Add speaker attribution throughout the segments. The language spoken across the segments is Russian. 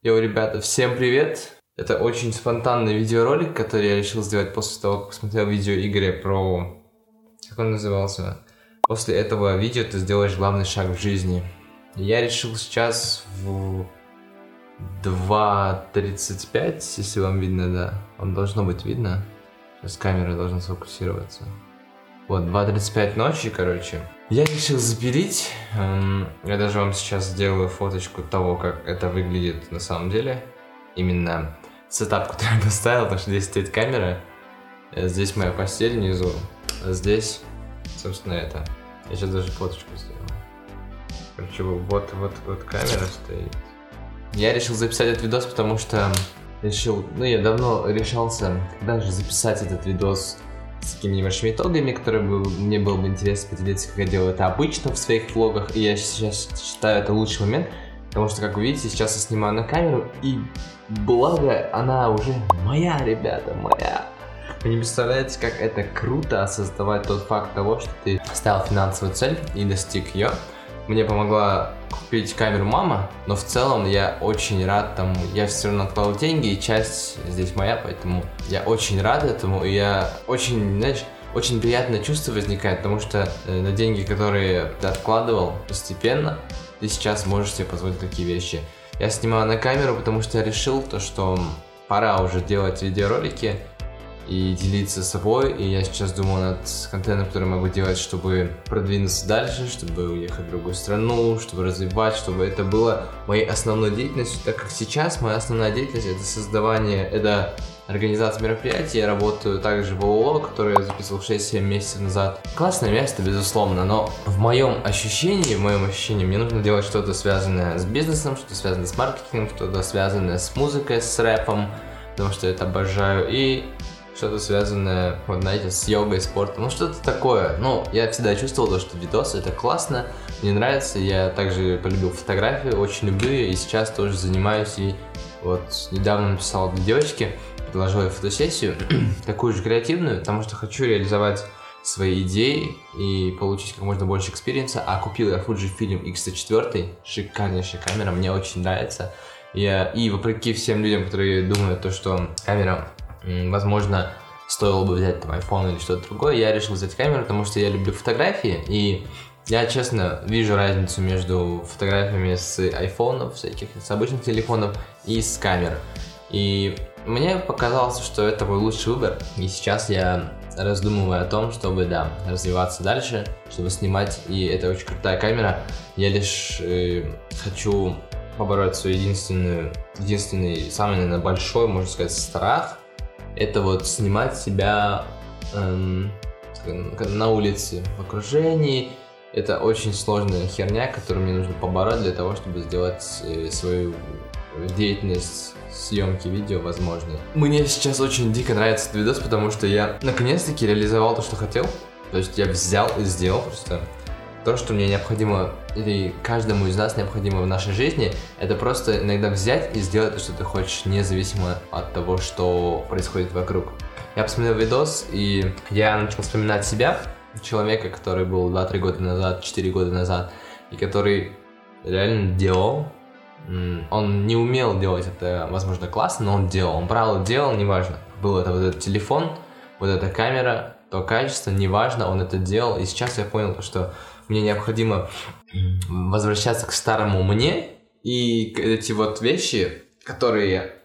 Speaker 1: Йоу, ребята, всем привет! Это очень спонтанный видеоролик, который я решил сделать после того, как посмотрел видео Игоря про... Как он назывался? После этого видео ты сделаешь главный шаг в жизни. Я решил сейчас в 2.35, если вам видно, да. Вам должно быть видно. Сейчас камера должна сфокусироваться. Вот, 2.35 ночи, короче. Я решил запилить. Эм, я даже вам сейчас сделаю фоточку того, как это выглядит на самом деле. Именно сетап, который я поставил, потому что здесь стоит камера. Э, здесь моя постель внизу. А здесь, собственно, это. Я сейчас даже фоточку сделаю. Короче, вот, вот, вот камера стоит. Я решил записать этот видос, потому что решил, ну я давно решался, когда же записать этот видос с такими небольшими итогами, которые бы, мне было бы интересно поделиться, как я делаю это обычно в своих влогах, и я сейчас считаю это лучший момент, потому что, как вы видите, сейчас я снимаю на камеру, и благо она уже моя, ребята, моя. Вы не представляете, как это круто осознавать тот факт того, что ты ставил финансовую цель и достиг ее. Мне помогла купить камеру мама, но в целом я очень рад тому. Я все равно откладывал деньги, и часть здесь моя, поэтому я очень рад этому, и я очень, знаешь, очень приятное чувство возникает, потому что э, на деньги, которые ты откладывал постепенно, ты сейчас можешь себе позволить такие вещи. Я снимаю на камеру, потому что я решил то, что пора уже делать видеоролики, и делиться собой. И я сейчас думаю над контентом, который могу делать, чтобы продвинуться дальше, чтобы уехать в другую страну, чтобы развивать, чтобы это было моей основной деятельностью, так как сейчас моя основная деятельность это создавание, это организация мероприятий. Я работаю также в ООО, которое я записывал 6-7 месяцев назад. Классное место, безусловно, но в моем ощущении, в моем ощущении, мне нужно делать что-то связанное с бизнесом, что-то связанное с маркетингом, что-то связанное с музыкой, с рэпом, потому что я это обожаю. И что-то связанное, вот знаете, с йогой, спортом, ну что-то такое. Ну, я всегда чувствовал, то, что видосы это классно, мне нравится, я также полюбил фотографию, очень люблю ее, и сейчас тоже занимаюсь, и вот недавно написал для девочки, предложил ей фотосессию, такую же креативную, потому что хочу реализовать свои идеи и получить как можно больше experience а, а купил я Fujifilm X104, шикарнейшая камера, мне очень нравится. Я, и вопреки всем людям, которые думают, то, что камера возможно, стоило бы взять там iPhone или что-то другое, я решил взять камеру, потому что я люблю фотографии, и я, честно, вижу разницу между фотографиями с iPhone, всяких, с обычных телефонов и с камер. И мне показалось, что это мой лучший выбор, и сейчас я раздумываю о том, чтобы, да, развиваться дальше, чтобы снимать, и это очень крутая камера. Я лишь э, хочу побороть свой единственный, единственный, самый, наверное, большой, можно сказать, страх, это вот снимать себя эм, на улице, в окружении. Это очень сложная херня, которую мне нужно побороть для того, чтобы сделать э, свою деятельность съемки видео возможной. Мне сейчас очень дико нравится этот видос, потому что я наконец-таки реализовал то, что хотел. То есть я взял и сделал просто то, что мне необходимо, или каждому из нас необходимо в нашей жизни, это просто иногда взять и сделать то, что ты хочешь, независимо от того, что происходит вокруг. Я посмотрел видос, и я начал вспоминать себя, человека, который был 2-3 года назад, 4 года назад, и который реально делал. Он не умел делать это, возможно, классно, но он делал. Он брал и делал, неважно. Был это вот этот телефон, вот эта камера, то качество, неважно, он это делал. И сейчас я понял, что мне необходимо возвращаться к старому мне, и эти вот вещи, которые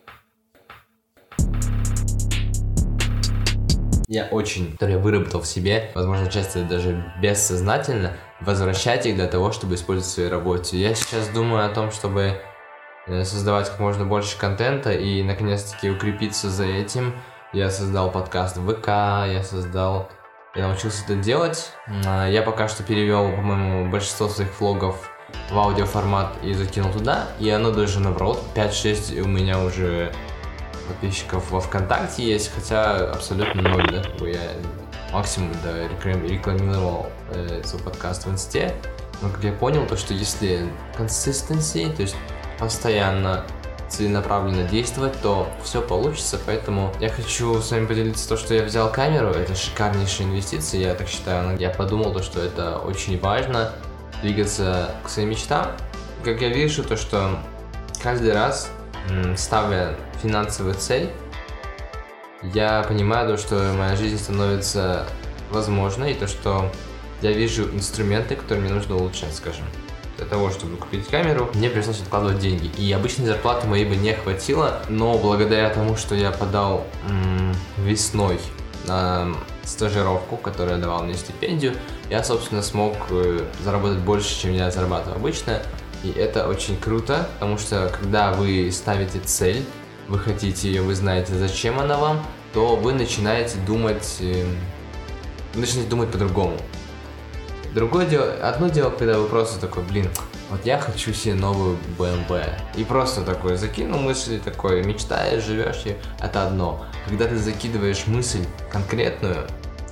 Speaker 1: я очень, которые я выработал в себе, возможно, часто даже бессознательно, возвращать их для того, чтобы использовать в своей работе. Я сейчас думаю о том, чтобы э, создавать как можно больше контента и, наконец-таки, укрепиться за этим. Я создал подкаст ВК, я создал я научился это делать. А, я пока что перевел, по-моему, большинство своих влогов в аудиоформат и закинул туда. И оно даже набрало 5-6 у меня уже подписчиков во ВКонтакте есть, хотя абсолютно ноль, да, я максимум да, рекламировал э, свой подкаст в инсте. Но как я понял, то что если консистенции, то есть постоянно целенаправленно действовать, то все получится. Поэтому я хочу с вами поделиться то, что я взял камеру. Это шикарнейшая инвестиция, я так считаю. Я подумал, то, что это очень важно двигаться к своим мечтам. Как я вижу, то, что каждый раз ставя финансовую цель, я понимаю то, что моя жизнь становится возможной, и то, что я вижу инструменты, которые мне нужно улучшать, скажем. Для того, чтобы купить камеру, мне пришлось откладывать деньги. И обычной зарплаты моей бы не хватило, но благодаря тому, что я подал м- весной на стажировку, которая давала мне стипендию, я, собственно, смог э, заработать больше, чем я зарабатываю обычно. И это очень круто, потому что когда вы ставите цель, вы хотите ее, вы знаете, зачем она вам, то вы начинаете думать, э, вы начинаете думать по-другому. Другое дело, одно дело, когда вы просто такой, блин, вот я хочу себе новую BMW. И просто такой закинул мысль, такой мечтаешь, живешь, и это одно. Когда ты закидываешь мысль конкретную,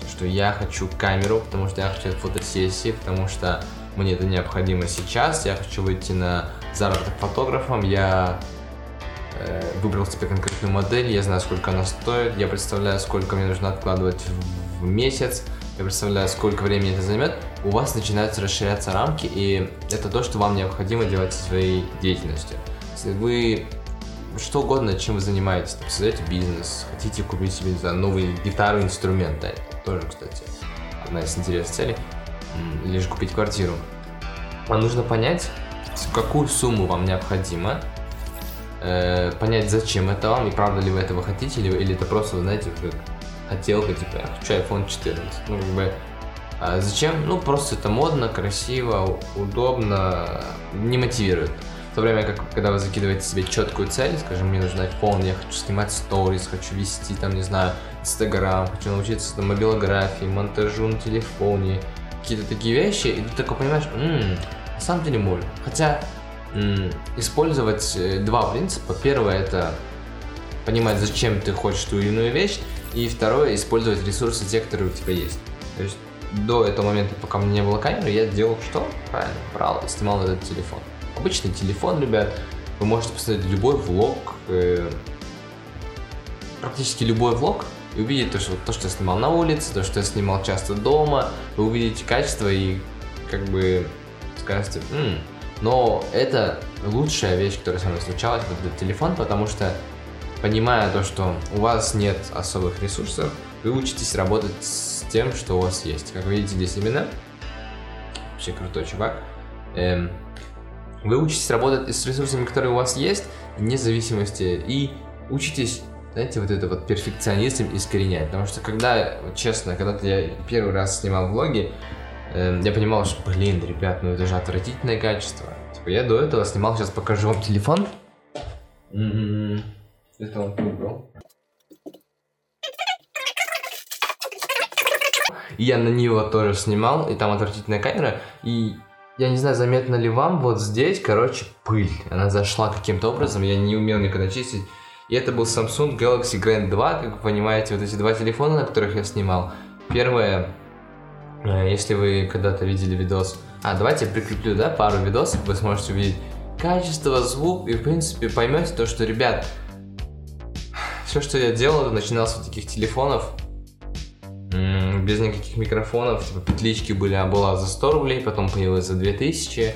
Speaker 1: что я хочу камеру, потому что я хочу фотосессии, потому что мне это необходимо сейчас, я хочу выйти на заработок фотографом, я э, выбрал себе конкретную модель, я знаю, сколько она стоит, я представляю, сколько мне нужно откладывать в, в месяц, я представляю, сколько времени это займет, у вас начинаются расширяться рамки, и это то, что вам необходимо делать со своей деятельностью. Если вы что угодно, чем вы занимаетесь, там, создаете бизнес, хотите купить себе за новые гитары, инструменты, тоже, кстати, одна из интересных целей, же купить квартиру. Вам нужно понять, какую сумму вам необходимо, э, понять, зачем это вам, и правда ли вы этого хотите, или, или это просто, знаете, хотелка, типа, я хочу iPhone 14. Ну, как бы, а зачем? Ну, просто это модно, красиво, удобно, не мотивирует. В то время как, когда вы закидываете себе четкую цель, скажем, мне нужен iPhone, я хочу снимать сторис, хочу вести, там, не знаю, Инстаграм, хочу научиться там, мобилографии, монтажу на телефоне, какие-то такие вещи, и ты такой понимаешь, м-м, на самом деле можно. Хотя м-м, использовать э, два принципа. Первое это понимать, зачем ты хочешь ту или иную вещь, и второе использовать ресурсы те, которые у тебя есть. То есть до этого момента, пока у меня не было камеры, я делал что? Правильно, брал и снимал этот телефон. Обычный телефон, ребят, вы можете посмотреть любой влог, э, практически любой влог, и увидеть то, что, то, что я снимал на улице, то, что я снимал часто дома, вы увидите качество и как бы скажете, М". но это лучшая вещь, которая со мной случалась, вот этот телефон, потому что понимая то, что у вас нет особых ресурсов, вы учитесь работать с тем, что у вас есть. Как видите здесь именно, вообще крутой чувак, эм, вы учитесь работать с ресурсами, которые у вас есть, вне зависимости, и учитесь знаете, вот это вот перфекционизм искоренять. Потому что когда, честно, когда я первый раз снимал влоги, э, я понимал, что, блин, ребят, ну это же отвратительное качество. Типа я до этого снимал, сейчас покажу вам телефон. М-м-м. Он выбрал. И я на него тоже снимал, и там отвратительная камера, и я не знаю, заметно ли вам, вот здесь, короче, пыль. Она зашла каким-то образом, я не умел никогда чистить. И это был Samsung Galaxy Grand 2, как вы понимаете, вот эти два телефона, на которых я снимал. Первое, э, если вы когда-то видели видос... А, давайте я прикреплю, да, пару видосов, вы сможете увидеть качество, звук, и, в принципе, поймете то, что, ребят, все, что я делал, это начиналось с таких телефонов, без никаких микрофонов, типа петлички были, а была за 100 рублей, потом появилась за 2000,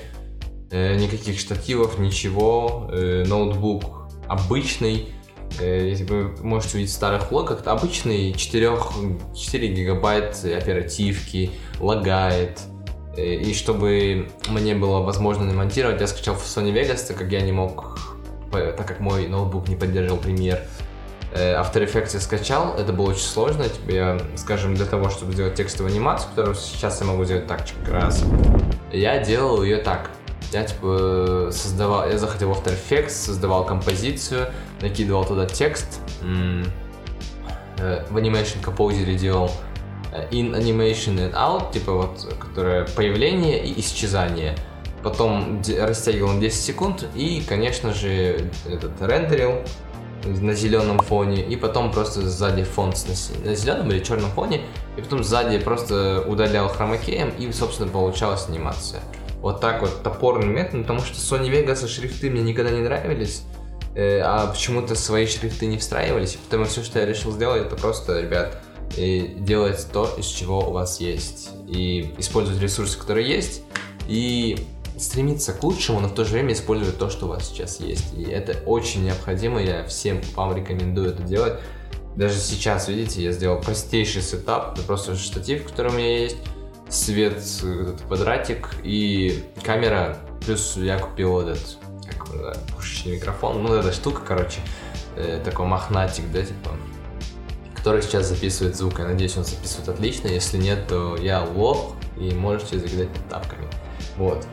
Speaker 1: э, никаких штативов, ничего, э, ноутбук обычный, э, если вы можете увидеть в старых влогах, обычный 4, 4 гигабайт оперативки, лагает, и чтобы мне было возможно монтировать, я скачал в Sony Vegas, так как я не мог, так как мой ноутбук не поддерживал премьер, After Effects я скачал, это было очень сложно, тебе, скажем, для того, чтобы сделать текстовую анимацию, которую сейчас я могу сделать так, раз. Я делал ее так. Я типа создавал, я заходил в After Effects, создавал композицию, накидывал туда текст, э, в Animation Composer делал э, in animation and out, типа вот, которое появление и исчезание. Потом растягивал на 10 секунд и, конечно же, этот рендерил, на зеленом фоне, и потом просто сзади фон на, зеленом или черном фоне, и потом сзади просто удалял хромакеем, и, собственно, получалась анимация. Вот так вот топорный метод, потому что Sony Vegas шрифты мне никогда не нравились, э, а почему-то свои шрифты не встраивались, и поэтому все, что я решил сделать, это просто, ребят, и делать то, из чего у вас есть, и использовать ресурсы, которые есть, и стремиться к лучшему, но в то же время использовать то, что у вас сейчас есть. И это очень необходимо, я всем вам рекомендую это делать. Даже сейчас, видите, я сделал простейший сетап, это просто штатив, который у меня есть, свет, этот квадратик и камера, плюс я купил этот, как его пушечный микрофон, ну эта штука, короче, э, такой мохнатик, да, типа, который сейчас записывает звук. Я надеюсь, он записывает отлично. Если нет, то я лох, и можете закидать тапками. Вот.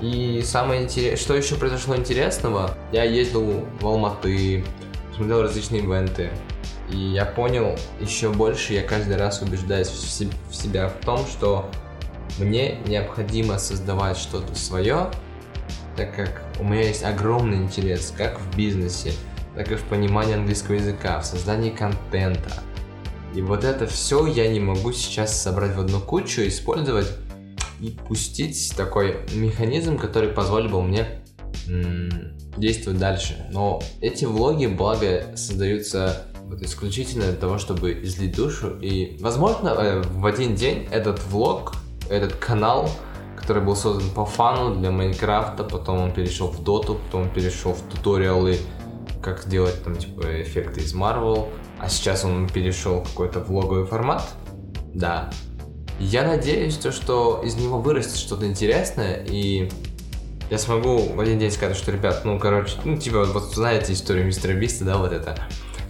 Speaker 1: И самое интересное, что еще произошло интересного, я ездил в Алматы, смотрел различные ивенты, и я понял еще больше, я каждый раз убеждаюсь в себя в том, что мне необходимо создавать что-то свое, так как у меня есть огромный интерес как в бизнесе, так и в понимании английского языка, в создании контента. И вот это все я не могу сейчас собрать в одну кучу, использовать и пустить такой механизм, который позволил бы мне действовать дальше. Но эти влоги, благо, создаются вот исключительно для того, чтобы излить душу. И, возможно, э, в один день этот влог, этот канал, который был создан по фану для Майнкрафта, потом он перешел в Доту, потом он перешел в туториалы как делать там типа эффекты из Marvel, а сейчас он перешел в какой-то влоговый формат. Да. Я надеюсь, то, что из него вырастет что-то интересное, и я смогу в один день сказать, что, ребят, ну, короче, ну, типа, вот, знаете историю мистера Биста, да, вот это,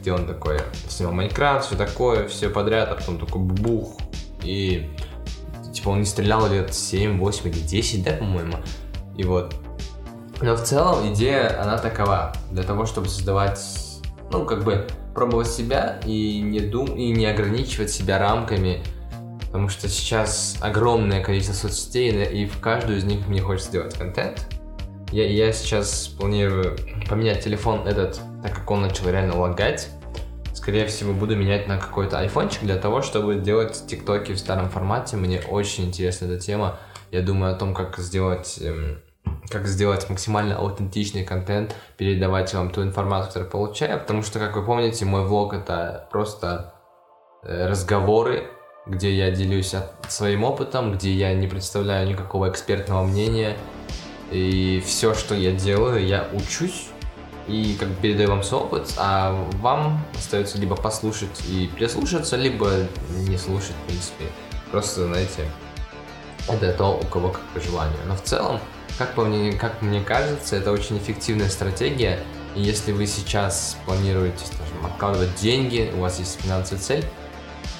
Speaker 1: где он такой снимал Майнкрафт, все такое, все подряд, а потом такой бух, и, типа, он не стрелял лет 7, 8 или 10, да, по-моему, и вот, но в целом идея, она такова. Для того, чтобы создавать, ну, как бы, пробовать себя и не, дум и не ограничивать себя рамками, потому что сейчас огромное количество соцсетей, и в каждую из них мне хочется сделать контент. Я, я сейчас планирую поменять телефон этот, так как он начал реально лагать. Скорее всего, буду менять на какой-то айфончик для того, чтобы делать тиктоки в старом формате. Мне очень интересна эта тема. Я думаю о том, как сделать эм, как сделать максимально аутентичный контент, передавать вам ту информацию, которую получаю, потому что, как вы помните, мой влог это просто э, разговоры, где я делюсь своим опытом, где я не представляю никакого экспертного мнения, и все, что я делаю, я учусь и как бы передаю вам свой опыт, а вам остается либо послушать и прислушаться, либо не слушать, в принципе. Просто, знаете, это то, у кого как по желанию. Но в целом, как, по мне, как мне кажется, это очень эффективная стратегия. И если вы сейчас планируете, скажем, откладывать деньги, у вас есть финансовая цель,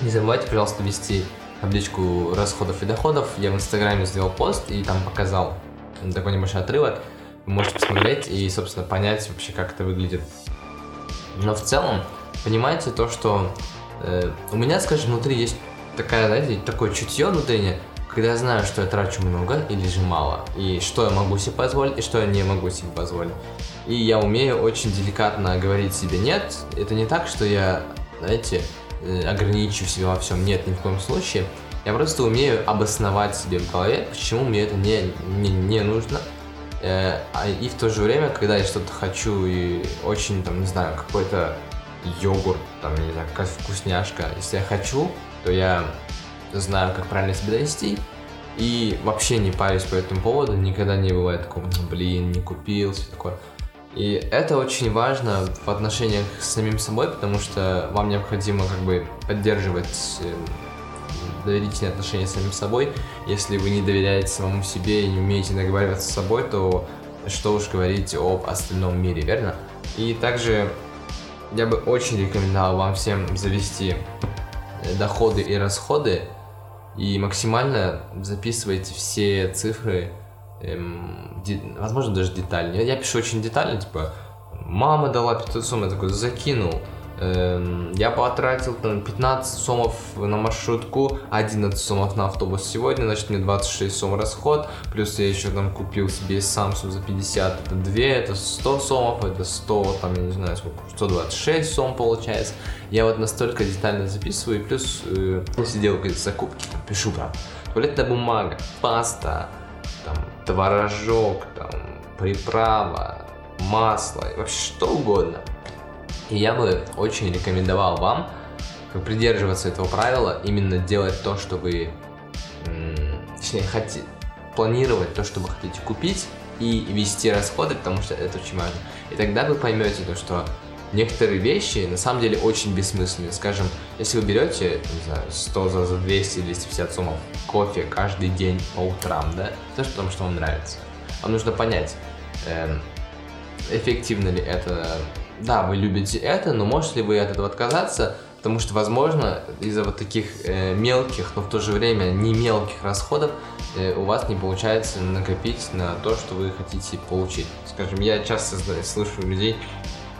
Speaker 1: не забывайте, пожалуйста, вести табличку расходов и доходов. Я в Инстаграме сделал пост и там показал такой небольшой отрывок. Вы можете посмотреть и, собственно, понять вообще, как это выглядит. Но в целом, понимаете то, что э, у меня, скажем, внутри есть такая, знаете, такое чутье внутреннее, когда я знаю, что я трачу много или же мало, и что я могу себе позволить, и что я не могу себе позволить. И я умею очень деликатно говорить себе «нет». Это не так, что я, знаете, э, ограничу себя во всем. Нет, ни в коем случае. Я просто умею обосновать себе в голове, почему мне это не, не, не нужно. Э, а и в то же время, когда я что-то хочу и очень, там, не знаю, какой-то йогурт, там, не знаю, какая вкусняшка, если я хочу, то я знаю, как правильно себя довести, и вообще не парюсь по этому поводу, никогда не бывает такого, блин, не купил, все такое. И это очень важно в отношениях с самим собой, потому что вам необходимо как бы поддерживать э, доверительные отношения с самим собой. Если вы не доверяете самому себе и не умеете договариваться с собой, то что уж говорить об остальном мире, верно? И также я бы очень рекомендовал вам всем завести э, доходы и расходы и максимально записывайте все цифры, эм, де, возможно, даже детально. Я, пишу очень детально, типа, мама дала 500 сом, я такой закинул, Эм, я потратил там 15 сомов на маршрутку, 11 сомов на автобус сегодня, значит мне 26 сом расход, плюс я еще там купил себе Samsung за 50, это 2, это 100 сомов, это 100, там я не знаю сколько, 126 сом получается. Я вот настолько детально записываю, и плюс э, какие-то закупки, пишу прям туалетная бумага, паста, там, творожок, там, приправа, масло, вообще что угодно – и я бы очень рекомендовал вам придерживаться этого правила, именно делать то, что вы, точнее, хотите, планировать то, что вы хотите купить, и вести расходы, потому что это очень важно. И тогда вы поймете то, что некоторые вещи на самом деле очень бессмысленны. Скажем, если вы берете, не знаю, 100 за, за 200 250 сомов кофе каждый день по утрам, да, то потому что вам нравится. Вам нужно понять, э, эффективно ли это. Да, вы любите это, но можете ли вы от этого отказаться, потому что, возможно, из-за вот таких э, мелких, но в то же время не мелких расходов э, у вас не получается накопить на то, что вы хотите получить. Скажем, я часто слышу людей,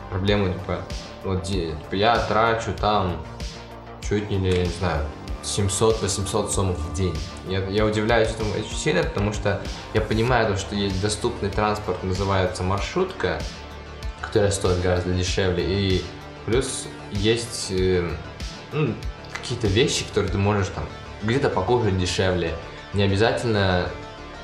Speaker 1: проблему, типа, вот, типа, я трачу там чуть не, не знаю, 700-800 сомов в день. Я, я удивляюсь этому сильно, потому что я понимаю, то, что есть доступный транспорт, называется маршрутка, которая стоит гораздо дешевле, и плюс есть э, ну, какие-то вещи, которые ты можешь там где-то покушать дешевле. Не обязательно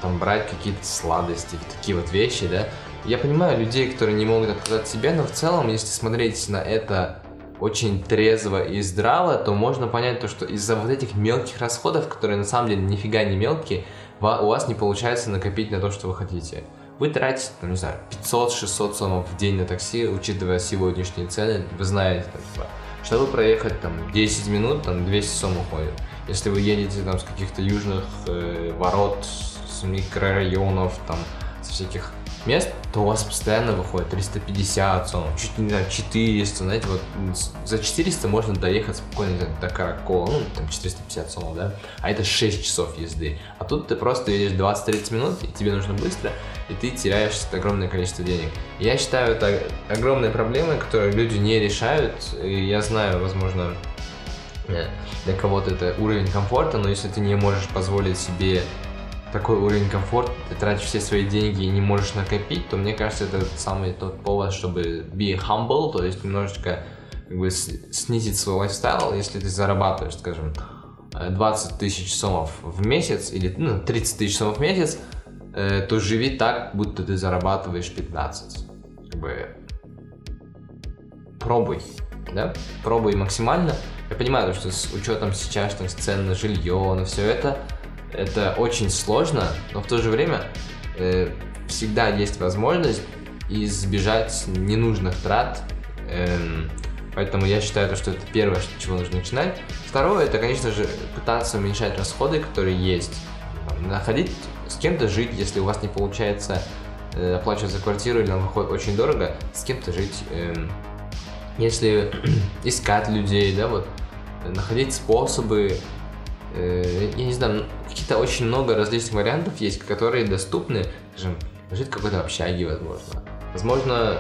Speaker 1: там брать какие-то сладости, такие вот вещи, да. Я понимаю людей, которые не могут отказать себе, но в целом, если смотреть на это очень трезво и здраво, то можно понять то, что из-за вот этих мелких расходов, которые на самом деле нифига не мелкие, у вас не получается накопить на то, что вы хотите. Вы тратите, там, не знаю, 500-600 сомов в день на такси, учитывая сегодняшние цены, вы знаете, там, типа, чтобы проехать там 10 минут, там 200 сом уходит. Если вы едете там с каких-то южных э, ворот, с микрорайонов, там, со всяких мест, то у вас постоянно выходит 350 сон, чуть не знаю, 400, знаете, вот за 400 можно доехать спокойно до Каракола, ну, там 450 сон, да, а это 6 часов езды. А тут ты просто едешь 20-30 минут, и тебе нужно быстро, и ты теряешь огромное количество денег. Я считаю, это огромные проблемы, которые люди не решают, и я знаю, возможно, э, для кого-то это уровень комфорта, но если ты не можешь позволить себе такой уровень комфорта, ты тратишь все свои деньги и не можешь накопить, то мне кажется, это самый тот повод, чтобы be humble, то есть немножечко как бы снизить свой лайфстайл, если ты зарабатываешь, скажем, 20 тысяч сомов в месяц или ну, 30 тысяч сомов в месяц, э, то живи так, будто ты зарабатываешь 15. Как бы пробуй, да, пробуй максимально. Я понимаю, что с учетом сейчас там цен на жилье, на все это, это очень сложно, но в то же время э, всегда есть возможность избежать ненужных трат. Эм, поэтому я считаю, что это первое, с чего нужно начинать. Второе, это, конечно же, пытаться уменьшать расходы, которые есть. Находить с кем-то жить, если у вас не получается э, оплачивать за квартиру или вам выходит очень дорого, с кем-то жить. Эм, если искать людей, да, вот, находить способы Э, я не знаю, какие-то очень много различных вариантов есть, которые доступны, скажем, жить в какой-то общаге, возможно. Возможно,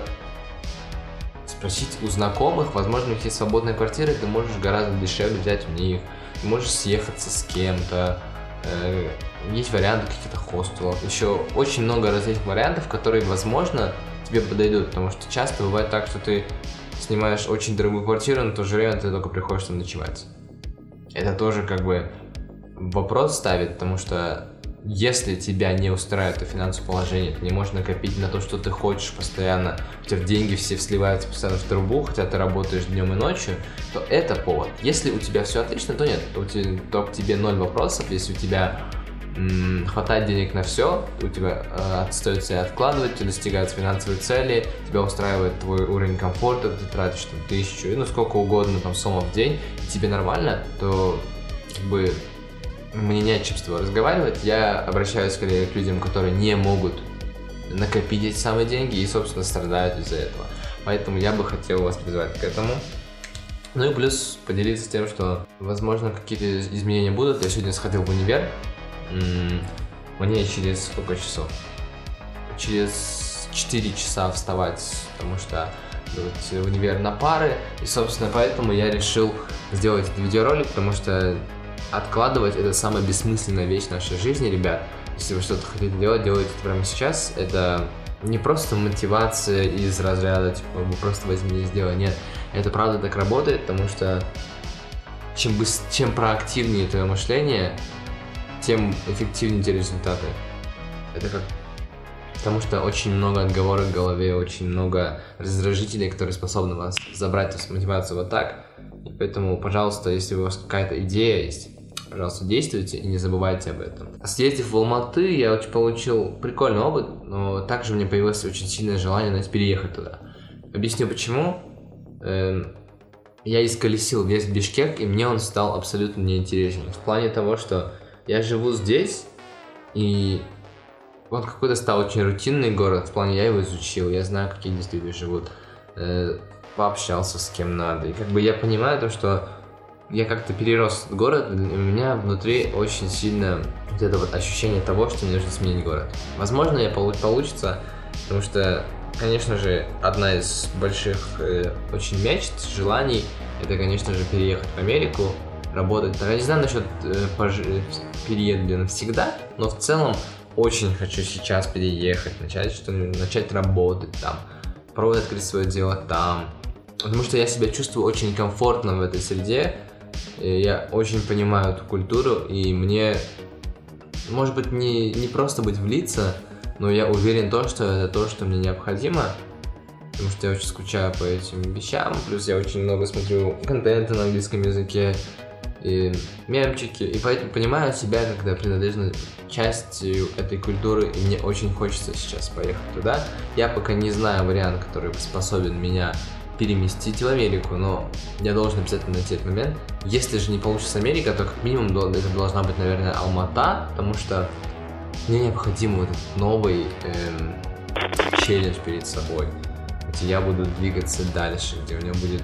Speaker 1: спросить у знакомых, возможно, у них есть свободная квартира, ты можешь гораздо дешевле взять у них, ты можешь съехаться с кем-то, э, есть варианты каких-то хостелов, еще очень много различных вариантов, которые, возможно, тебе подойдут, потому что часто бывает так, что ты снимаешь очень дорогую квартиру, но в то же время ты только приходишь там ночевать. Это тоже как бы вопрос ставит, потому что если тебя не устраивает это финансовое положение, ты не можешь накопить на то, что ты хочешь постоянно, у тебя деньги все сливаются постоянно в трубу, хотя ты работаешь днем и ночью, то это повод. Если у тебя все отлично, то нет, то, у тебя, то к тебе ноль вопросов, если у тебя м- хватает денег на все, у тебя э, остается откладывать, ты достигаются финансовые цели, тебя устраивает твой уровень комфорта, ты тратишь там тысячу, ну сколько угодно там сомов в день, тебе нормально, то как бы мне не о чем с тобой разговаривать, я обращаюсь скорее к людям, которые не могут накопить эти самые деньги и, собственно, страдают из-за этого. Поэтому я бы хотел вас призвать к этому. Ну и плюс поделиться тем, что, возможно, какие-то изменения будут. Я сегодня сходил в универ. Мне через сколько часов? Через 4 часа вставать, потому что в универ на пары. И, собственно, поэтому я решил сделать этот видеоролик, потому что откладывать это самая бессмысленная вещь нашей жизни, ребят. Если вы что-то хотите делать, делайте это прямо сейчас. Это не просто мотивация из разряда, типа, вы просто возьми и сделай. Нет, это правда так работает, потому что чем, быс- чем проактивнее твое мышление, тем эффективнее те результаты. Это как Потому что очень много отговорок в голове, очень много раздражителей, которые способны вас забрать мотивацию вот так. И поэтому, пожалуйста, если у вас какая-то идея есть, пожалуйста, действуйте и не забывайте об этом. Съездив в Алматы, я очень получил прикольный опыт, но также мне появилось очень сильное желание, знаете, переехать туда. Объясню почему. Эм, я исколесил весь Бишкек, и мне он стал абсолютно неинтересен. В плане того, что я живу здесь, и он какой-то стал очень рутинный город. В плане я его изучил, я знаю, какие здесь люди живут. Э, пообщался с кем надо. И как бы я понимаю то, что я как-то перерос город, у меня внутри очень сильно вот это вот ощущение того, что мне нужно сменить город. Возможно, я получ получится, потому что, конечно же, одна из больших э, очень мечт, желаний, это, конечно же, переехать в Америку, работать. Я не знаю насчет э, пож... переезда навсегда, но в целом очень хочу сейчас переехать, начать что начать работать там, пробовать открыть свое дело там, потому что я себя чувствую очень комфортно в этой среде, я очень понимаю эту культуру, и мне, может быть, не, не просто быть влиться, но я уверен то, что это то, что мне необходимо, потому что я очень скучаю по этим вещам, плюс я очень много смотрю контента на английском языке, и мемчики, и поэтому понимаю себя, когда принадлежна частью этой культуры, и мне очень хочется сейчас поехать туда. Я пока не знаю вариант, который способен меня переместить в Америку, но я должен обязательно найти этот момент. Если же не получится Америка, то как минимум это должна быть, наверное, Алмата, потому что мне необходим вот этот новый эм, челлендж перед собой, где я буду двигаться дальше, где у меня будет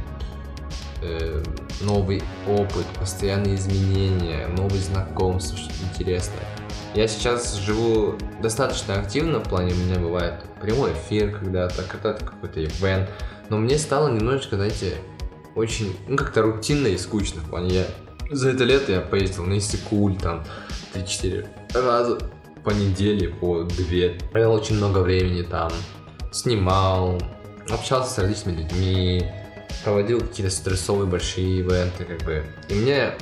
Speaker 1: э, новый опыт, постоянные изменения, новые знакомства, что-то интересное. Я сейчас живу достаточно активно, в плане у меня бывает прямой эфир когда-то, когда-то какой-то ивент, но мне стало немножечко, знаете, очень, ну, как-то рутинно и скучно. В плане я за это лето я поездил на Исикуль, там, 3-4 раза по неделе, по 2. Провел очень много времени там, снимал, общался с различными людьми, проводил какие-то стрессовые большие ивенты, как бы. И мне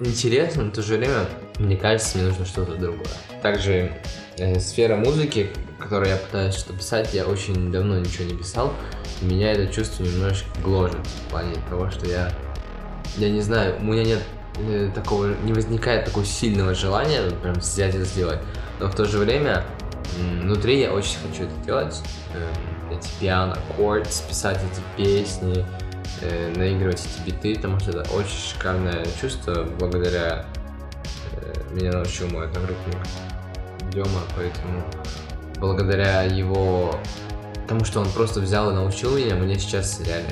Speaker 1: интересно, но в то же время, мне кажется, мне нужно что-то другое. Также э, сфера музыки, которую я пытаюсь что-то писать, я очень давно ничего не писал меня это чувство немножечко гложет в плане того, что я, я не знаю, у меня нет э, такого, не возникает такого сильного желания прям взять это сделать, но в то же время внутри я очень хочу это делать, э, эти пиано, аккорд, писать эти песни, э, наигрывать эти биты, потому что это очень шикарное чувство, благодаря э, меня научил мой одногруппник Дема, поэтому благодаря его Потому что он просто взял и научил меня, мне сейчас реально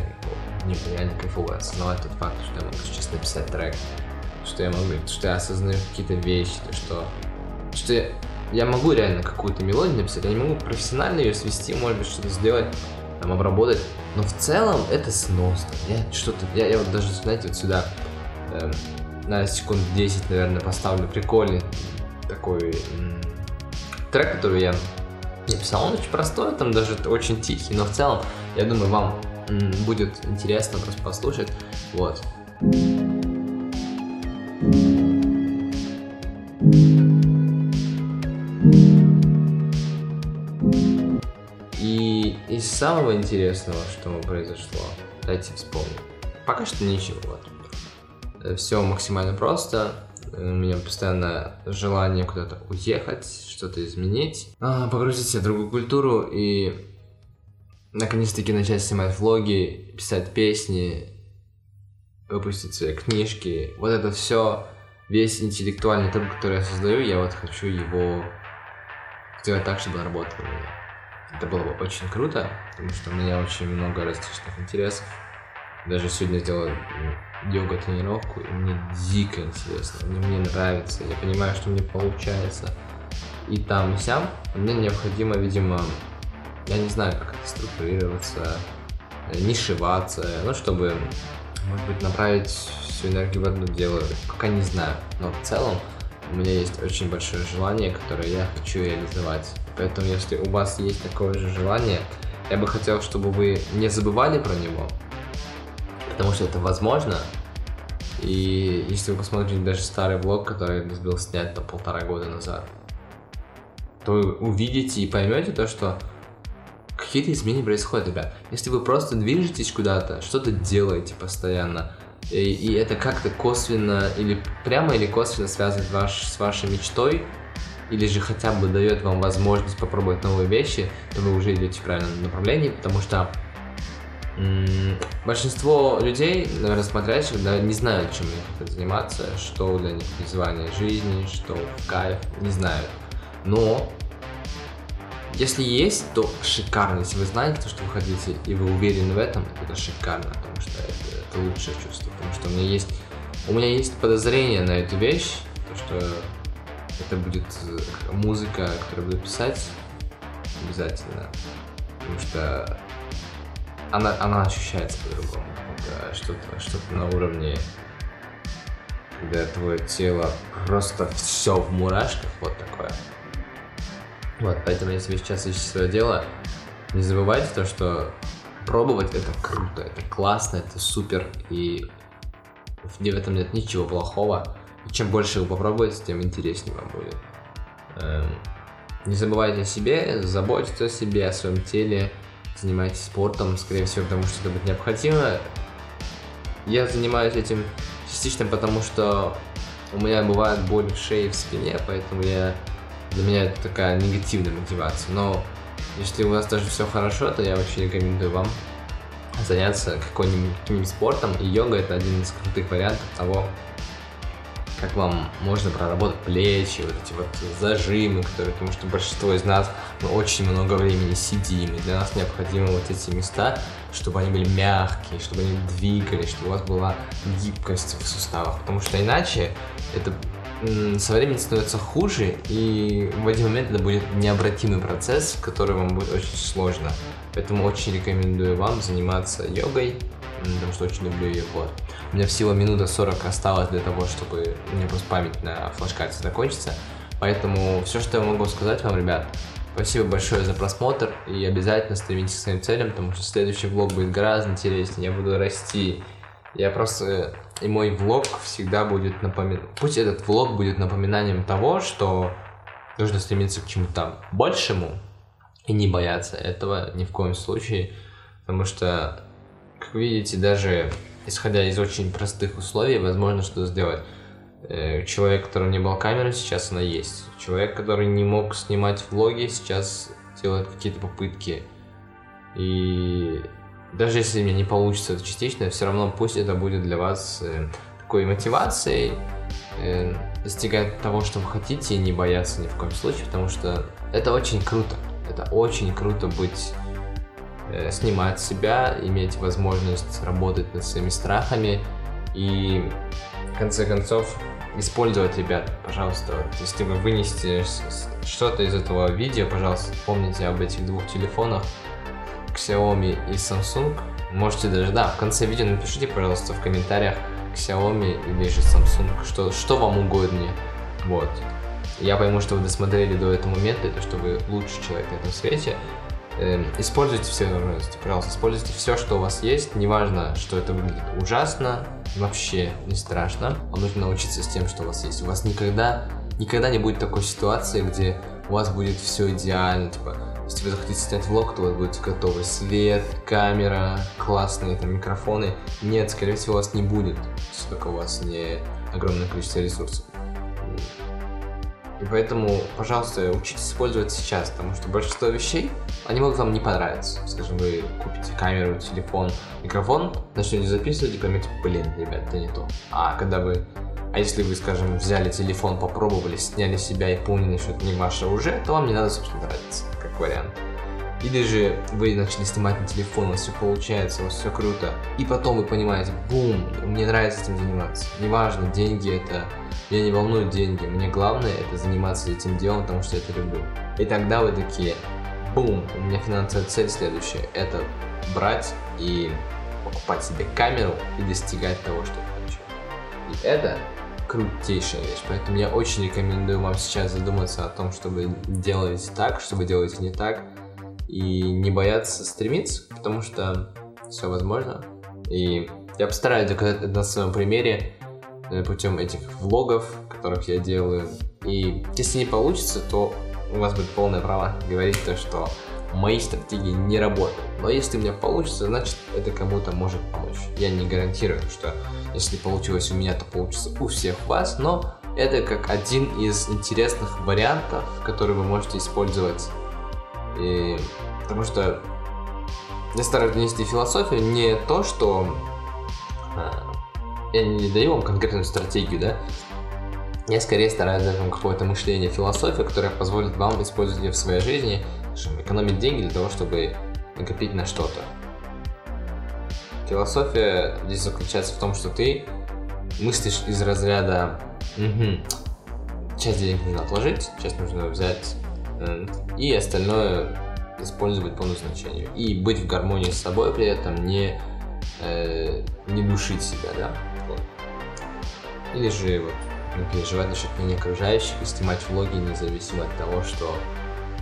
Speaker 1: не реально кайфово осознавать тот факт, что я могу сейчас написать трек, что я могу, что я осознаю какие-то вещи, то что, что я, я могу реально какую-то мелодию написать, я не могу профессионально ее свести, может быть, что-то сделать, там, обработать, но в целом это сносно. Я что-то, я, я вот даже, знаете, вот сюда э, на секунд 10, наверное, поставлю прикольный такой м- трек, который я написал. Он очень простой, там даже очень тихий, но в целом, я думаю, вам будет интересно просто послушать. Вот. И из самого интересного, что произошло, дайте вспомнить. Пока что ничего. Вот. Все максимально просто у меня постоянно желание куда-то уехать, что-то изменить, а, погрузить себя в другую культуру и наконец-таки начать снимать влоги, писать песни, выпустить свои книжки. Вот это все, весь интеллектуальный труд, который я создаю, я вот хочу его сделать так, чтобы он работал у меня. Это было бы очень круто, потому что у меня очень много различных интересов. Даже сегодня сделал йога-тренировку, и мне дико интересно, мне, мне нравится, я понимаю, что мне получается. И там, и сям, мне необходимо, видимо, я не знаю, как это структурироваться, э, не шиваться, ну, чтобы, может быть, направить всю энергию в одно дело, пока не знаю, но в целом у меня есть очень большое желание, которое я хочу реализовать. Поэтому, если у вас есть такое же желание, я бы хотел, чтобы вы не забывали про него, потому что это возможно. И если вы посмотрите даже старый влог, который был снят там полтора года назад, то вы увидите и поймете то, что какие-то изменения происходят, ребят. Если вы просто движетесь куда-то, что-то делаете постоянно, И, и это как-то косвенно или прямо или косвенно связывает ваш, с вашей мечтой, или же хотя бы дает вам возможность попробовать новые вещи, то вы уже идете в правильном направлении, потому что большинство людей, наверное, смотрящих, да, не знают, чем они хотят заниматься, что для них призвание жизни, что в кайф, не знают. Но если есть, то шикарно. Если вы знаете, что вы хотите, и вы уверены в этом, это шикарно, потому что это, это лучшее чувство. Потому что у меня есть, у меня есть подозрение на эту вещь, то что это будет э, музыка, которую буду писать обязательно, потому что она, она ощущается по-другому. Это что-то что на уровне, когда твое тело просто все в мурашках, вот такое. Вот, поэтому если вы сейчас ищете свое дело, не забывайте то, что пробовать это круто, это классно, это супер, и в этом нет ничего плохого. И чем больше вы попробуете, тем интереснее вам будет. Эм, не забывайте о себе, заботьтесь о себе, о своем теле, занимайтесь спортом, скорее всего, потому что это будет необходимо. Я занимаюсь этим частично потому, что у меня бывает боль в шее и в спине, поэтому я для меня это такая негативная мотивация. Но если у вас даже все хорошо, то я очень рекомендую вам заняться какой-нибудь каким спортом. И йога это один из крутых вариантов того, как вам можно проработать плечи, вот эти вот зажимы, которые, потому что большинство из нас, мы очень много времени сидим, и для нас необходимы вот эти места, чтобы они были мягкие, чтобы они двигались, чтобы у вас была гибкость в суставах, потому что иначе это со временем становится хуже, и в один момент это будет необратимый процесс, который вам будет очень сложно. Поэтому очень рекомендую вам заниматься йогой, потому что очень люблю ее. Вот. У меня всего минута 40 осталось для того, чтобы у меня просто память на флеш-карте закончится. Поэтому все, что я могу сказать вам, ребят, спасибо большое за просмотр и обязательно стремитесь к своим целям, потому что следующий влог будет гораздо интереснее, я буду расти. Я просто и мой влог всегда будет напоминать... Пусть этот влог будет напоминанием того, что нужно стремиться к чему-то большему и не бояться этого ни в коем случае, потому что, как видите, даже исходя из очень простых условий, возможно что сделать. Э, человек, который не был камеры, сейчас она есть. Человек, который не мог снимать влоги, сейчас делает какие-то попытки. И даже если мне не получится это частично, все равно пусть это будет для вас э, такой мотивацией э, достигать того, что вы хотите, и не бояться ни в коем случае, потому что это очень круто. Это очень круто быть, снимать себя, иметь возможность работать над своими страхами и, в конце концов, использовать ребят, пожалуйста, если вы вынесете что-то из этого видео, пожалуйста, помните об этих двух телефонах, Xiaomi и Samsung. Можете даже, да, в конце видео напишите, пожалуйста, в комментариях Xiaomi или же Samsung, что, что вам угоднее. Вот. Я пойму, что вы досмотрели до этого момента, это что вы лучший человек на этом свете. Э, используйте все возможности, пожалуйста, используйте все, что у вас есть. Неважно, что это выглядит ужасно, вообще не страшно. Вам нужно научиться с тем, что у вас есть. У вас никогда, никогда не будет такой ситуации, где у вас будет все идеально, типа, если вы захотите снять влог, то у вас будет готовый свет, камера, классные там микрофоны. Нет, скорее всего, у вас не будет, только у вас не огромное количество ресурсов. И поэтому, пожалуйста, учитесь использовать сейчас, потому что большинство вещей, они могут вам не понравиться. Скажем, вы купите камеру, телефон, микрофон, начнете записывать и поймете, блин, ребят, это не то. А когда вы а если вы, скажем, взяли телефон, попробовали, сняли себя и поняли, что это не ваше уже, то вам не надо, собственно, нравиться, как вариант. Или же вы начали снимать на телефон, у вас все получается, у вас все круто. И потом вы понимаете, бум, мне нравится этим заниматься. Неважно, деньги это... Меня не волнуют деньги, мне главное это заниматься этим делом, потому что я это люблю. И тогда вы такие, бум, у меня финансовая цель следующая. Это брать и покупать себе камеру и достигать того, что я хочу. И это крутейшая вещь. Поэтому я очень рекомендую вам сейчас задуматься о том, что вы делаете так, что вы делаете не так, и не бояться стремиться, потому что все возможно. И я постараюсь доказать это на своем примере э, путем этих влогов, которых я делаю. И если не получится, то у вас будет полное право говорить то, что мои стратегии не работают. Но если у меня получится, значит это кому-то может помочь. Я не гарантирую, что если получилось у меня, то получится у всех вас, но это как один из интересных вариантов, который вы можете использовать. И, потому что я стараюсь донести философию не то, что а, я не даю вам конкретную стратегию, да, я скорее стараюсь дать вам какое-то мышление, философию, которая позволит вам использовать ее в своей жизни, экономить деньги для того, чтобы накопить на что-то. Философия здесь заключается в том, что ты мыслишь из разряда угу, часть денег нужно отложить, часть нужно взять и остальное использовать по назначению. И быть в гармонии с собой при этом не, э, не душить себя, да? Вот. Или же вот, не переживать насчет мнения окружающих и снимать влоги независимо от того, что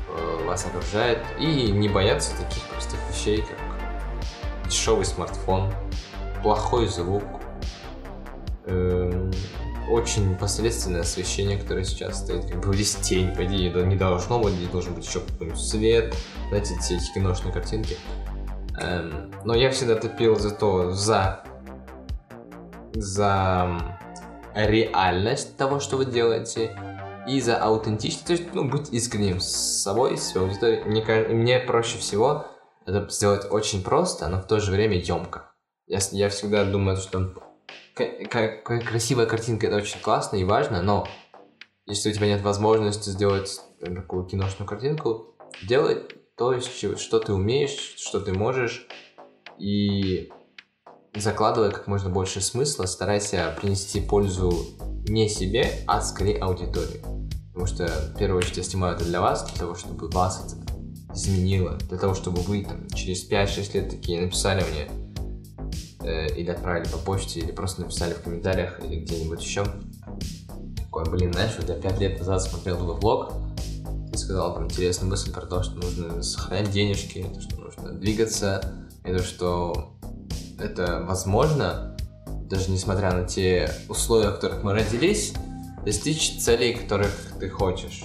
Speaker 1: э, вас окружает. И не бояться таких простых вещей, как дешевый смартфон, плохой звук, э, очень посредственное освещение, которое сейчас стоит. Как бы здесь тень, по идее, не должно быть, здесь должен быть еще какой-нибудь свет, знаете, эти, эти киношные картинки. Эм, но я всегда топил за то, за, за реальность того, что вы делаете, и за аутентичность, то есть, ну, быть искренним с собой, с своей аудиторией. Мне, мне проще всего это сделать очень просто, но в то же время емко. Я, я всегда думаю, что красивая картинка это очень классно и важно, но если у тебя нет возможности сделать такую киношную картинку, делай то, что ты умеешь, что ты можешь, и закладывай как можно больше смысла, старайся принести пользу не себе, а скорее аудитории. Потому что, в первую очередь, я снимаю это для вас, для того, чтобы вас это изменило, для того, чтобы вы там через 5-6 лет такие написали мне, э, или отправили по почте, или просто написали в комментариях, или где-нибудь еще. Такой, блин, знаешь, вот я 5 лет назад смотрел твой блог, ты сказал там интересную мысль про то, что нужно сохранять денежки, то, что нужно двигаться, и то, что это возможно, даже несмотря на те условия, в которых мы родились, достичь целей, которых ты хочешь.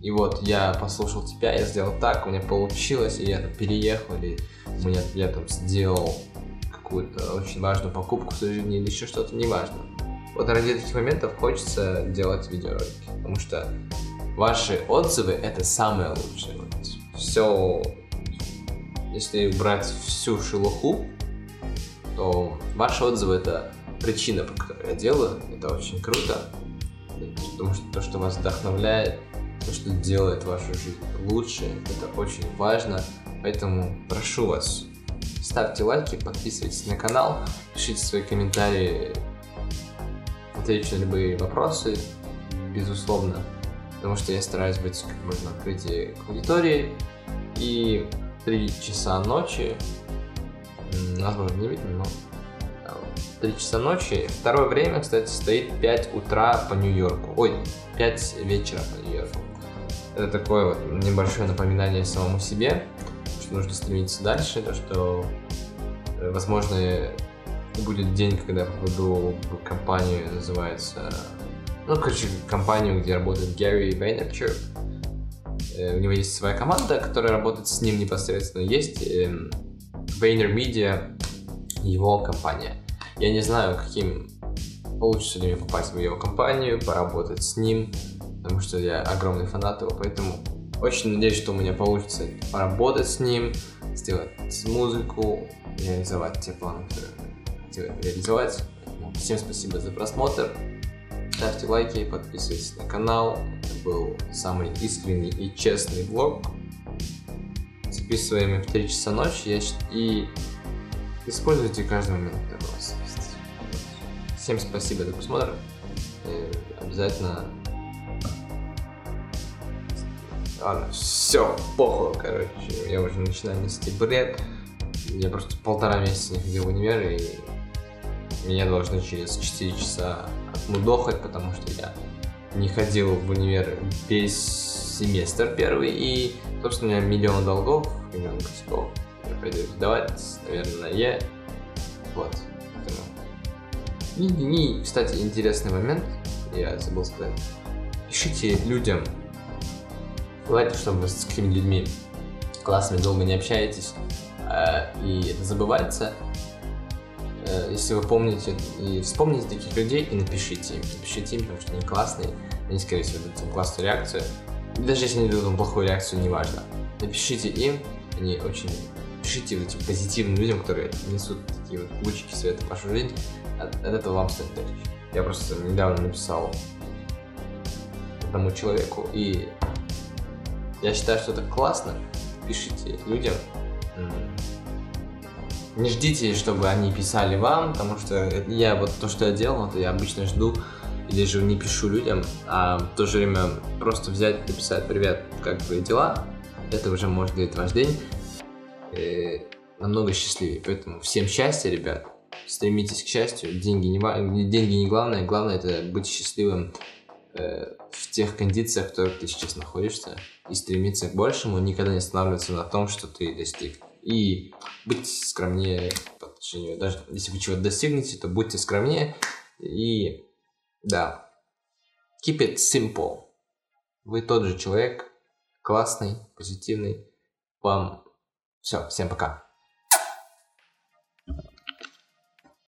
Speaker 1: И вот я послушал тебя, я сделал так, у меня получилось, и я там переехал, или у меня, я там сделал какую-то очень важную покупку в жизни или еще что-то, неважно. Вот ради таких моментов хочется делать видеоролики, потому что ваши отзывы это самое лучшее. Все, если убрать всю шелуху, то ваши отзывы это причина, по которой я делаю, это очень круто, потому что то, что вас вдохновляет, то, что делает вашу жизнь лучше, это очень важно, поэтому прошу вас, ставьте лайки, подписывайтесь на канал, пишите свои комментарии, отвечу на любые вопросы, безусловно, потому что я стараюсь быть как можно открытие к аудитории. И три часа ночи, возможно, не видно, но 3 часа ночи. Второе время, кстати, стоит 5 утра по Нью-Йорку. Ой, 5 вечера по Нью-Йорку. Это такое вот небольшое напоминание самому себе что нужно стремиться дальше, то, что, э, возможно, будет день, когда я попаду в компанию, называется... Ну, короче, компанию, где работает Гэри Вейнерчук. У него есть своя команда, которая работает с ним непосредственно. Есть эм, Vayner Media, его компания. Я не знаю, каким получится ли мне попасть в его компанию, поработать с ним, потому что я огромный фанат его, поэтому очень надеюсь, что у меня получится поработать с ним, сделать музыку, реализовать те планы, которые хотел реализовать. Всем спасибо за просмотр. Ставьте лайки, подписывайтесь на канал. Это был самый искренний и честный влог. Записываем в 3 часа ночи и используйте каждый момент, у вас. Всем спасибо за просмотр. И обязательно Ладно, все, похуй, короче. Я уже начинаю нести бред. Я просто полтора месяца не ходил в универ, и меня должны через 4 часа отмудохать, потому что я не ходил в универ весь семестр первый, и, собственно, у меня миллион долгов, миллион косяков. Я пойду сдавать, наверное, я. Вот. И, и, кстати, интересный момент, я забыл сказать. Пишите людям, Давайте, чтобы с какими людьми классами долго не общаетесь, э, и это забывается, э, если вы помните и вспомните таких людей и напишите им. Напишите им, потому что они классные, они, скорее всего, дадут вам классную реакцию. И даже если они дадут вам плохую реакцию, неважно. Напишите им, они очень... Пишите этим позитивным людям, которые несут такие вот лучики света в вашу жизнь, от, от этого вам станет легче. Я просто недавно написал одному человеку, и я считаю, что это классно. Пишите людям. Не ждите, чтобы они писали вам, потому что я вот то, что я делал, это я обычно жду или же не пишу людям, а в то же время просто взять, написать «Привет, как твои дела?» Это уже может делать ваш день э, намного счастливее. Поэтому всем счастья, ребят. Стремитесь к счастью. Деньги не, деньги не главное. Главное это быть счастливым э, в тех кондициях, в которых ты сейчас находишься. И стремиться к большему, никогда не останавливаться на том, что ты достиг. И быть скромнее по отношению. Даже если вы чего-то достигнете, то будьте скромнее. И да. Keep it simple. Вы тот же человек, классный, позитивный. Вам все, всем пока.